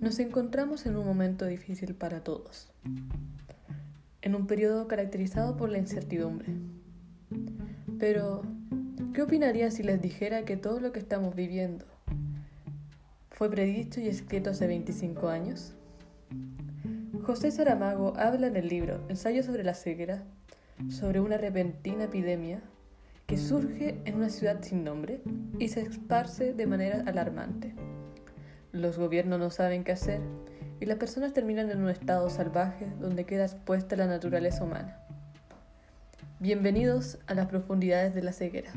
Nos encontramos en un momento difícil para todos, en un periodo caracterizado por la incertidumbre. Pero, ¿qué opinarían si les dijera que todo lo que estamos viviendo fue predicho y escrito hace 25 años? José Saramago habla en el libro Ensayo sobre la ceguera sobre una repentina epidemia que surge en una ciudad sin nombre y se esparce de manera alarmante. Los gobiernos no saben qué hacer y las personas terminan en un estado salvaje donde queda expuesta la naturaleza humana. Bienvenidos a las profundidades de la ceguera.